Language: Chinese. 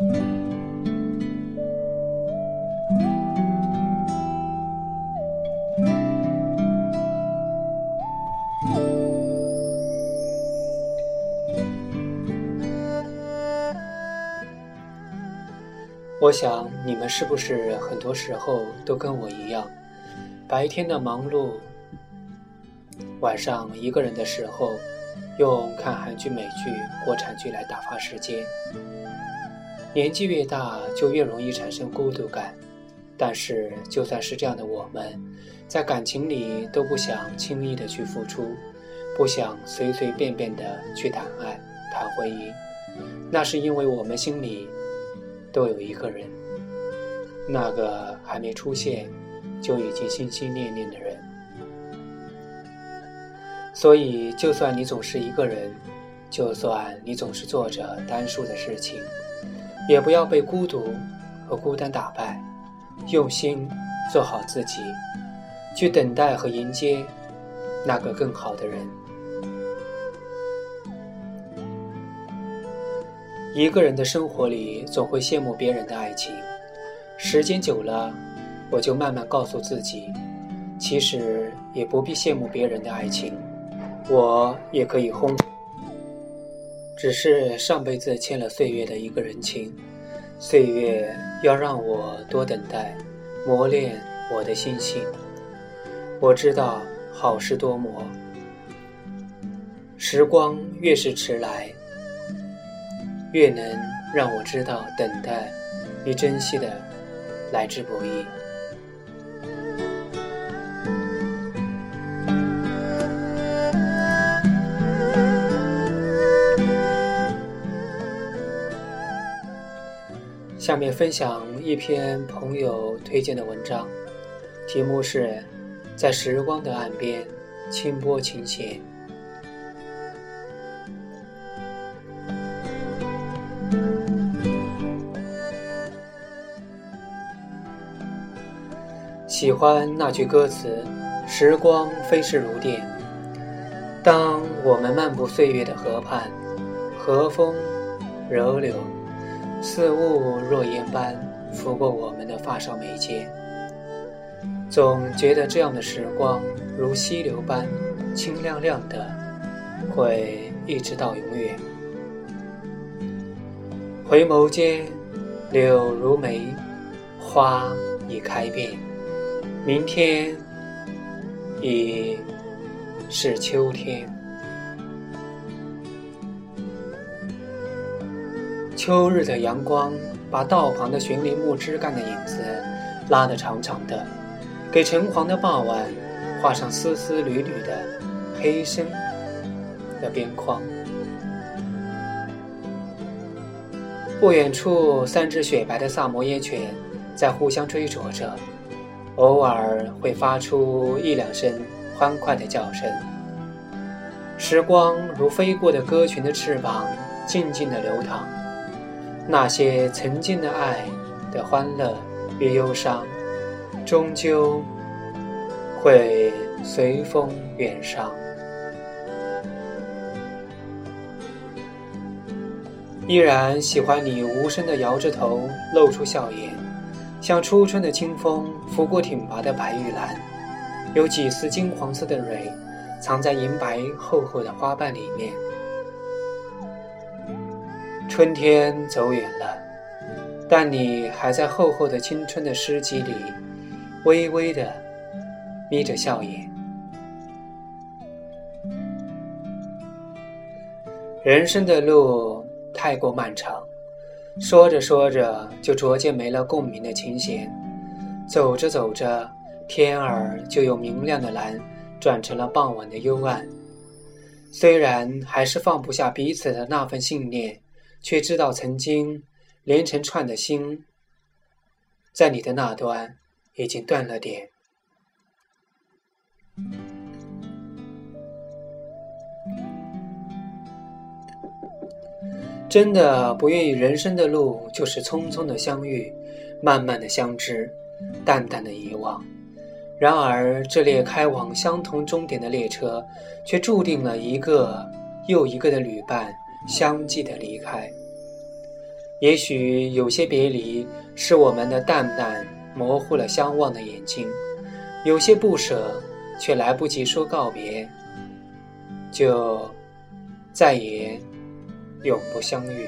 我想你们是不是很多时候都跟我一样白天的忙碌晚上一个人的时候用看韩剧美剧国产剧来打发时间。年纪越大，就越容易产生孤独感。但是，就算是这样的我们，在感情里都不想轻易的去付出，不想随随便便的去谈爱、谈婚姻。那是因为我们心里都有一个人，那个还没出现就已经心心念念的人。所以，就算你总是一个人，就算你总是做着单数的事情，也不要被孤独和孤单打败。用心做好自己，去等待和迎接那个更好的人。一个人的生活里，总会羡慕别人的爱情。时间久了，我就慢慢告诉自己，其实也不必羡慕别人的爱情，我也可以轰。只是上辈子欠了岁月的一个人情。岁月要让我多等待，磨练我的心性。我知道好事多磨，时光越是迟来，越能让我知道等待与珍惜的来之不易。下面分享一篇朋友推荐的文章，题目是《在时光的岸边轻拨琴弦》。喜欢那句歌词：“时光飞逝如电。”当我们漫步岁月的河畔，和风柔柳。似雾若烟般拂过我们的发梢眉间，总觉得这样的时光如溪流般清亮亮的，会一直到永远。回眸间，柳如眉，花已开遍，明天已是秋天。秋日的阳光把道旁的悬铃木枝干的影子拉得长长的，给橙黄的傍晚画上丝丝缕缕的黑深的边框。不远处，三只雪白的萨摩耶犬在互相追逐着，偶尔会发出一两声欢快的叫声。时光如飞过的鸽群的翅膀，静静的流淌。那些曾经的爱的欢乐与忧伤，终究会随风远上。依然喜欢你无声的摇着头，露出笑颜，像初春的清风拂过挺拔的白玉兰，有几丝金黄色的蕊，藏在银白厚厚的花瓣里面。春天走远了，但你还在厚厚的青春的诗集里，微微的眯着笑眼。人生的路太过漫长，说着说着就逐渐没了共鸣的琴弦，走着走着，天儿就由明亮的蓝转成了傍晚的幽暗。虽然还是放不下彼此的那份信念。却知道曾经连成串的心，在你的那端已经断了点。真的不愿意，人生的路就是匆匆的相遇，慢慢的相知，淡淡的遗忘。然而，这列开往相同终点的列车，却注定了一个又一个的旅伴。相继的离开，也许有些别离是我们的淡淡模糊了相望的眼睛，有些不舍却来不及说告别，就再也永不相遇。